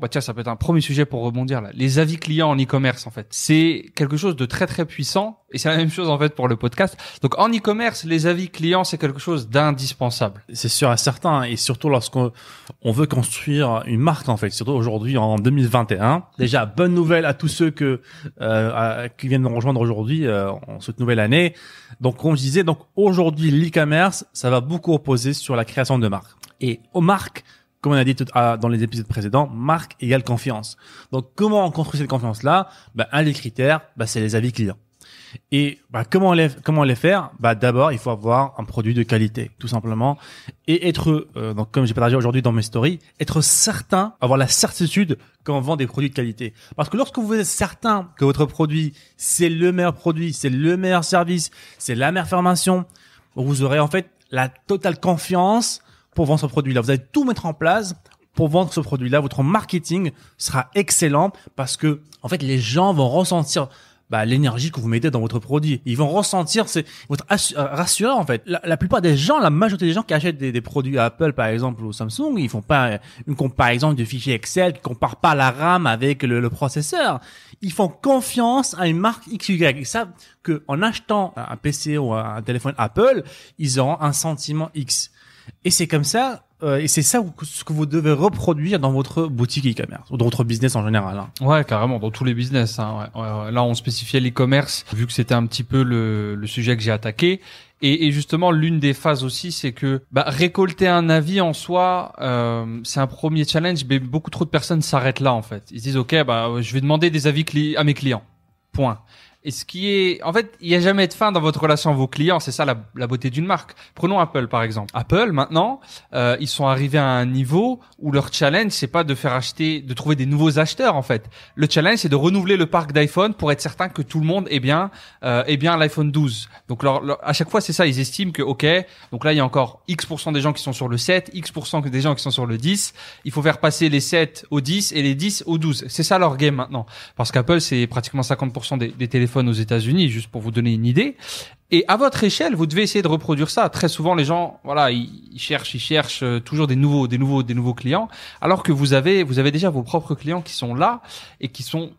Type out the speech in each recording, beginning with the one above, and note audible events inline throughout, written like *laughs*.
Bah tiens, ça peut être un premier sujet pour rebondir là. Les avis clients en e-commerce en fait, c'est quelque chose de très très puissant et c'est la même chose en fait pour le podcast. Donc en e-commerce, les avis clients c'est quelque chose d'indispensable. C'est sûr et certain, et surtout lorsqu'on on veut construire une marque en fait, surtout aujourd'hui en 2021. Déjà, bonne nouvelle à tous ceux que euh, qui viennent nous rejoindre aujourd'hui euh, en cette nouvelle année. Donc, comme je disais, donc aujourd'hui l'e-commerce, ça va beaucoup reposer sur la création de marques. Et aux marques, comme on a dit tout- à- dans les épisodes précédents, marque égale confiance. Donc, comment on construit cette confiance-là? Ben, Un des critères, ben, c'est les avis clients. Et bah, comment les comment les faire? Bah d'abord, il faut avoir un produit de qualité, tout simplement, et être euh, donc comme j'ai partagé aujourd'hui dans mes stories, être certain, avoir la certitude qu'on vend des produits de qualité. Parce que lorsque vous êtes certain que votre produit c'est le meilleur produit, c'est le meilleur service, c'est la meilleure formation, vous aurez en fait la totale confiance pour vendre ce produit-là. Vous allez tout mettre en place pour vendre ce produit-là. Votre marketing sera excellent parce que en fait les gens vont ressentir bah, l'énergie que vous mettez dans votre produit. Ils vont ressentir, c'est votre euh, rassureur en fait. La, plupart des gens, la majorité des gens qui achètent des, produits Apple par exemple ou Samsung, ils font pas une comp- par exemple de fichiers Excel, qui comparent pas la RAM avec le, le processeur. Ils font confiance à une marque XY. Ils savent que en achetant un PC ou un téléphone Apple, ils auront un sentiment X. Et c'est comme ça, euh, et c'est ça ce que vous devez reproduire dans votre boutique e-commerce ou dans votre business en général. hein. Ouais, carrément dans tous les business. Hein, ouais, ouais. Là, on spécifiait l'e-commerce vu que c'était un petit peu le, le sujet que j'ai attaqué. Et, et justement, l'une des phases aussi, c'est que bah, récolter un avis en soi, euh, c'est un premier challenge, mais beaucoup trop de personnes s'arrêtent là en fait. Ils se disent ok, bah je vais demander des avis à mes clients. Point. Et ce qui est, en fait, il n'y a jamais de fin dans votre relation à vos clients. C'est ça la, la beauté d'une marque. Prenons Apple par exemple. Apple maintenant, euh, ils sont arrivés à un niveau où leur challenge c'est pas de faire acheter, de trouver des nouveaux acheteurs en fait. Le challenge c'est de renouveler le parc d'iPhone pour être certain que tout le monde est bien, euh, est bien l'iPhone 12. Donc leur- leur- à chaque fois c'est ça, ils estiment que ok, donc là il y a encore X des gens qui sont sur le 7, X des gens qui sont sur le 10. Il faut faire passer les 7 au 10 et les 10 au 12. C'est ça leur game maintenant. Parce qu'Apple c'est pratiquement 50% des, des téléphones aux États-Unis, juste pour vous donner une idée. Et à votre échelle, vous devez essayer de reproduire ça. Très souvent, les gens, voilà, ils, ils cherchent, ils cherchent euh, toujours des nouveaux, des nouveaux, des nouveaux clients, alors que vous avez, vous avez déjà vos propres clients qui sont là et qui sont,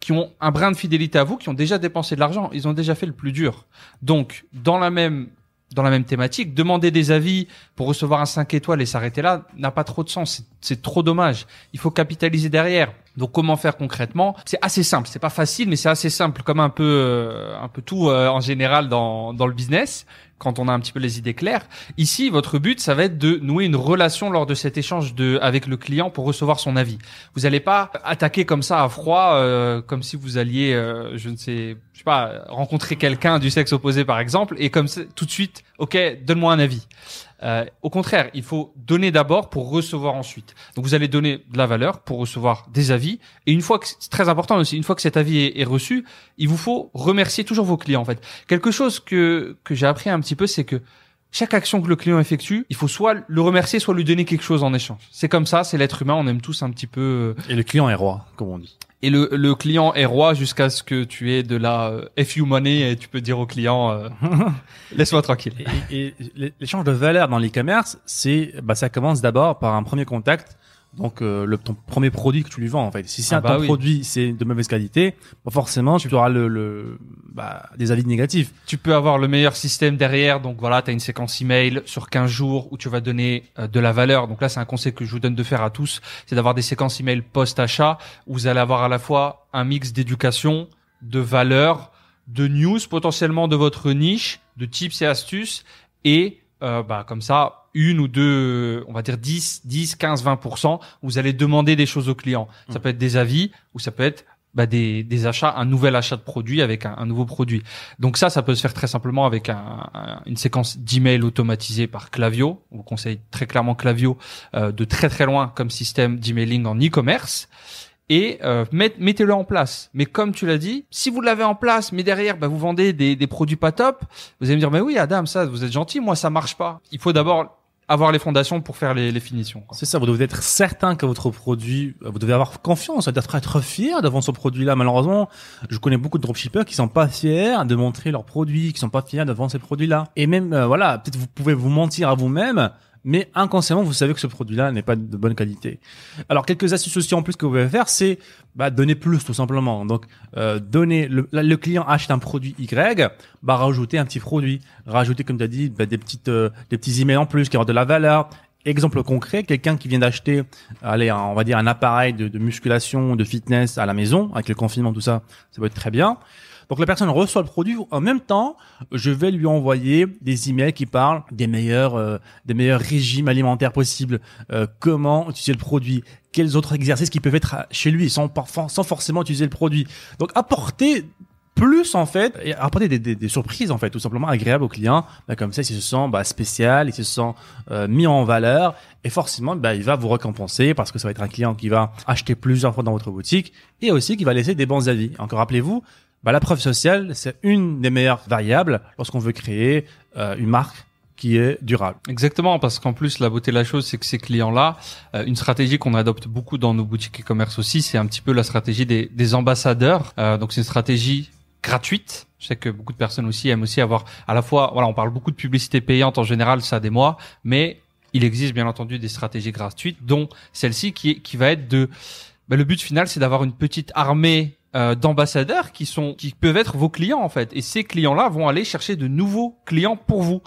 qui ont un brin de fidélité à vous, qui ont déjà dépensé de l'argent. Ils ont déjà fait le plus dur. Donc, dans la même, dans la même thématique, demander des avis pour recevoir un 5 étoiles et s'arrêter là n'a pas trop de sens. C'est- trop dommage. Il faut capitaliser derrière. Donc comment faire concrètement? C'est assez simple. C'est pas facile, mais c'est assez simple, comme un peu, euh, un peu tout euh, en général dans dans le business. Quand on a un petit peu les idées claires. Ici, votre but, ça va être de nouer une relation lors de cet échange de avec le client pour recevoir son avis. Vous n'allez pas attaquer comme ça à froid, euh, comme si vous alliez, euh, je ne sais, je sais pas, rencontrer quelqu'un du sexe opposé par exemple, et comme tout de suite, ok, donne-moi un avis. Euh, au contraire, il faut donner d'abord pour recevoir ensuite. Donc vous allez donner de la valeur pour recevoir des avis. Et une fois que c'est très important aussi, une fois que cet avis est, est reçu, il vous faut remercier toujours vos clients en fait. Quelque chose que que j'ai appris un petit peu, c'est que chaque action que le client effectue, il faut soit le remercier, soit lui donner quelque chose en échange. C'est comme ça, c'est l'être humain. On aime tous un petit peu. euh, Et le client est roi, comme on dit. Et le, le client est roi jusqu'à ce que tu aies de la euh, FU money et tu peux dire au client euh, *laughs* laisse-moi tranquille. Et, et l'échange de valeur dans l'e-commerce, c'est, bah, ça commence d'abord par un premier contact. Donc, euh, le, ton premier produit que tu lui vends, en fait. Si c'est Ah un bah ton oui. produit, c'est de mauvaise qualité, bah, forcément, tu auras le, le bah, des avis négatifs. Tu peux avoir le meilleur système derrière. Donc voilà, tu as une séquence email sur 15 jours où tu vas donner euh, de la valeur. Donc là, c'est un conseil que je vous donne de faire à tous, c'est d'avoir des séquences email post-achat où vous allez avoir à la fois un mix d'éducation, de valeur, de news potentiellement de votre niche, de tips et astuces et euh, bah, comme ça, une ou deux, on va dire 10, 10, 15, 20%, vous allez demander des choses aux clients. Ça peut être des avis ou ça peut être bah, des, des achats, un nouvel achat de produit avec un, un nouveau produit. Donc ça, ça peut se faire très simplement avec un, un- une séquence d'email automatisée par Clavio. On vous conseille très clairement Clavio euh, de très très loin comme système d'emailing en e-commerce. Et euh, met- mettez-le en place. Mais comme tu l'as dit, si vous l'avez en place, mais derrière bah, vous vendez des, des produits pas top, vous allez me dire mais oui Adam ça vous êtes gentil, moi ça marche pas. Il faut d'abord avoir les fondations pour faire les, les finitions. C'est ça, vous devez être certain que votre produit, vous devez avoir confiance, c'est-à-dire être fier devant ce produit-là. Malheureusement, je connais beaucoup de dropshippers qui sont pas fiers de montrer leurs produits, qui sont pas fiers de vendre ces produits-là. Et même, euh, voilà, peut-être vous pouvez vous mentir à vous-même, mais inconsciemment, vous savez que ce produit-là n'est pas de bonne qualité. Alors, quelques astuces aussi en plus que vous pouvez faire, c'est bah, donner plus, tout simplement. Donc, euh, donner, le, le client achète un produit Y, bah, rajouter un petit produit, rajouter, comme tu as dit, bah, des petites, euh, des petits emails en plus qui ont de la valeur. Exemple concret, quelqu'un qui vient d'acheter, allez, on va dire un appareil de, de musculation, de fitness à la maison, avec le confinement, tout ça, ça va être très bien. Donc la personne reçoit le produit. En même temps, je vais lui envoyer des emails qui parlent des meilleurs, euh, des meilleurs régimes alimentaires possibles, euh, comment utiliser le produit, quels autres exercices qui peuvent être chez lui sans, sans forcément utiliser le produit? Donc apporter plus en fait et apporter des, des, surprises en fait tout simplement agréables au client bah, comme ça il se sent bah, spécial il se sent euh, mis en valeur et forcément bah, il va vous récompenser parce que ça va être un client qui va acheter plusieurs fois dans votre boutique et aussi qui va laisser des bons avis encore rappelez-vous bah, la preuve sociale c'est une des meilleures variables lorsqu'on veut créer euh, une marque qui est durable Exactement, parce qu'en plus, la beauté de la chose, c'est que ces clients-là, euh, une stratégie qu'on adopte beaucoup dans nos boutiques e-commerce aussi, c'est un petit peu la stratégie des, des ambassadeurs. Euh, donc, c'est une stratégie gratuite. Je sais que beaucoup de personnes aussi aiment aussi avoir, à la fois, voilà, on parle beaucoup de publicité payante en général, ça des mois, mais il existe bien entendu des stratégies gratuites, dont celle-ci qui, qui va être de, bah, le but final, c'est d'avoir une petite armée euh, d'ambassadeurs qui sont, qui peuvent être vos clients en fait. Et ces clients-là vont aller chercher de nouveaux clients pour vous.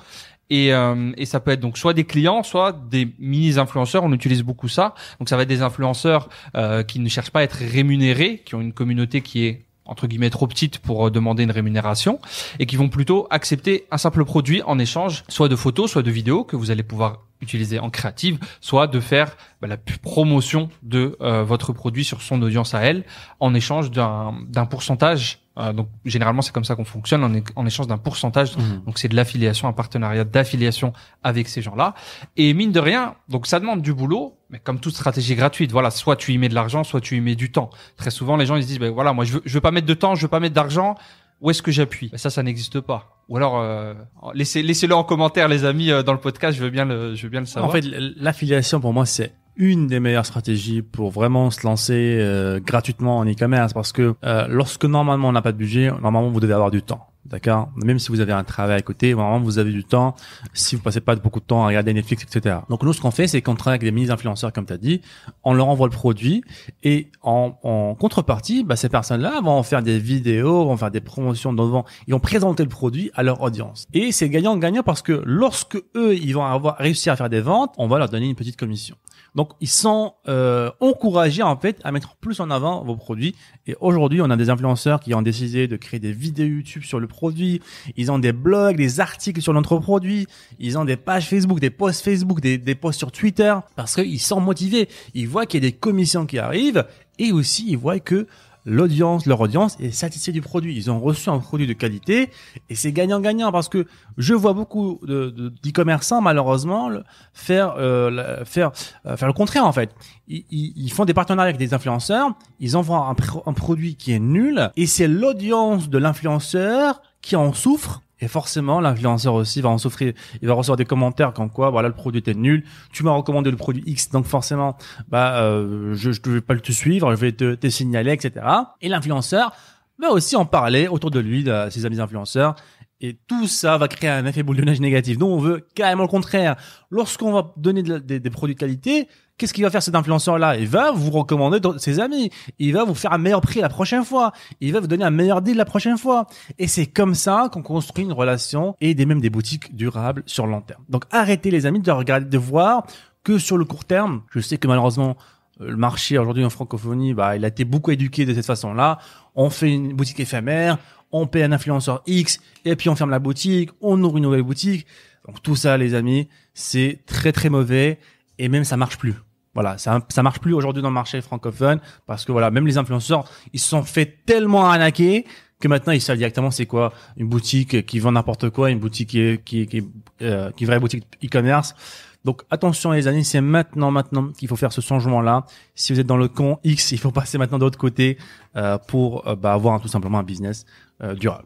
Et, euh, et ça peut être donc soit des clients, soit des mini-influenceurs. On utilise beaucoup ça. Donc ça va être des influenceurs euh, qui ne cherchent pas à être rémunérés, qui ont une communauté qui est entre guillemets trop petite pour euh, demander une rémunération et qui vont plutôt accepter un simple produit en échange soit de photos, soit de vidéos que vous allez pouvoir utiliser en créative, soit de faire bah, la promotion de euh, votre produit sur son audience à elle en échange d'un d'un pourcentage. Euh, donc généralement c'est comme ça qu'on fonctionne en, échange d'un pourcentage donc c'est de l'affiliation, un partenariat d'affiliation avec ces gens-là. Et mine de rien, donc ça demande du boulot, mais comme toute stratégie gratuite, voilà, soit tu y mets de l'argent, soit tu y mets du temps. Très souvent, les gens ils se disent, ben voilà, moi je veux, je veux pas mettre de temps, je veux pas mettre d'argent. Où est-ce que j'appuie? Ben, Ça, ça n'existe pas. Ou alors euh, laissez, laissez-le en commentaire, les amis, euh, dans le podcast. Je veux bien le, je veux bien le savoir. En fait, l'affiliation pour moi c'est une des meilleures stratégies pour vraiment se lancer euh, gratuitement en e-commerce parce que euh, lorsque normalement on n'a pas de budget, normalement vous devez avoir du temps. D'accord Même si vous avez un travail à côté, normalement vous avez du temps. Si vous passez pas beaucoup de temps à regarder Netflix, etc. Donc nous, ce qu'on fait, c'est qu'on travaille avec des mini-influenceurs, comme tu as dit. On leur envoie le produit et en, en contrepartie, bah, ces personnes-là vont faire des vidéos, vont faire des promotions devant, ils vont présenter le produit à leur audience. Et c'est gagnant-gagnant parce que lorsque eux, ils vont avoir réussi à faire des ventes, on va leur donner une petite commission. Donc ils sont euh, encouragés en fait à mettre plus en avant vos produits. Et aujourd'hui, on a des influenceurs qui ont décidé de créer des vidéos YouTube sur le produit. Ils ont des blogs, des articles sur notre produit. Ils ont des pages Facebook, des posts Facebook, des, des posts sur Twitter parce qu'ils sont motivés. Ils voient qu'il y a des commissions qui arrivent et aussi ils voient que l'audience, leur audience est satisfaite du produit. Ils ont reçu un produit de qualité et c'est gagnant-gagnant parce que je vois beaucoup de, de- d'e-commerçants malheureusement faire euh, faire euh, faire le contraire en fait. Ils, ils- ils font des partenariats avec des influenceurs, ils envoient un produit qui est nul et c'est l'audience de l'influenceur qui en souffre. Et forcément, l'influenceur aussi va en souffrir. Il va recevoir des commentaires comme quoi, voilà, le produit était nul. Tu m'as recommandé le produit X, donc forcément, bah, euh, je ne vais pas te suivre, je vais te, te signaler, etc. Et l'influenceur va aussi en parler autour de lui, de ses amis influenceurs. Et tout ça va créer un effet boule de négatif. Donc, on veut carrément le contraire. Lorsqu'on va donner des, des produits de qualité, qu'est-ce qu'il va faire cet influenceur-là? Il va vous recommander ses amis. Il va vous faire un meilleur prix la prochaine fois. Il va vous donner un meilleur deal la prochaine fois. Et c'est comme ça qu'on construit une relation et des, même des boutiques durables sur le long terme. Donc, arrêtez les amis de regarder, de voir que sur le court terme. Je sais que malheureusement, euh, le marché aujourd'hui en francophonie, bah, il a été beaucoup éduqué de cette façon-là. On fait une boutique éphémère, on paie un influenceur X, et puis on ferme la boutique, on ouvre une nouvelle boutique. Donc tout ça, les amis, c'est très très mauvais, et même ça marche plus. Voilà, ça, ça marche plus aujourd'hui dans le marché francophone, parce que voilà, même les influenceurs, ils se sont fait tellement arnaquer que maintenant ils savent directement c'est quoi une boutique qui vend n'importe quoi, une boutique qui est qui qui euh, qui est vraie boutique e-commerce. Donc attention les amis, c'est maintenant, maintenant qu'il faut faire ce changement-là. Si vous êtes dans le camp X, il faut *laughs* passer maintenant de l'autre côté euh, pour euh, bah, avoir tout simplement un business euh, durable.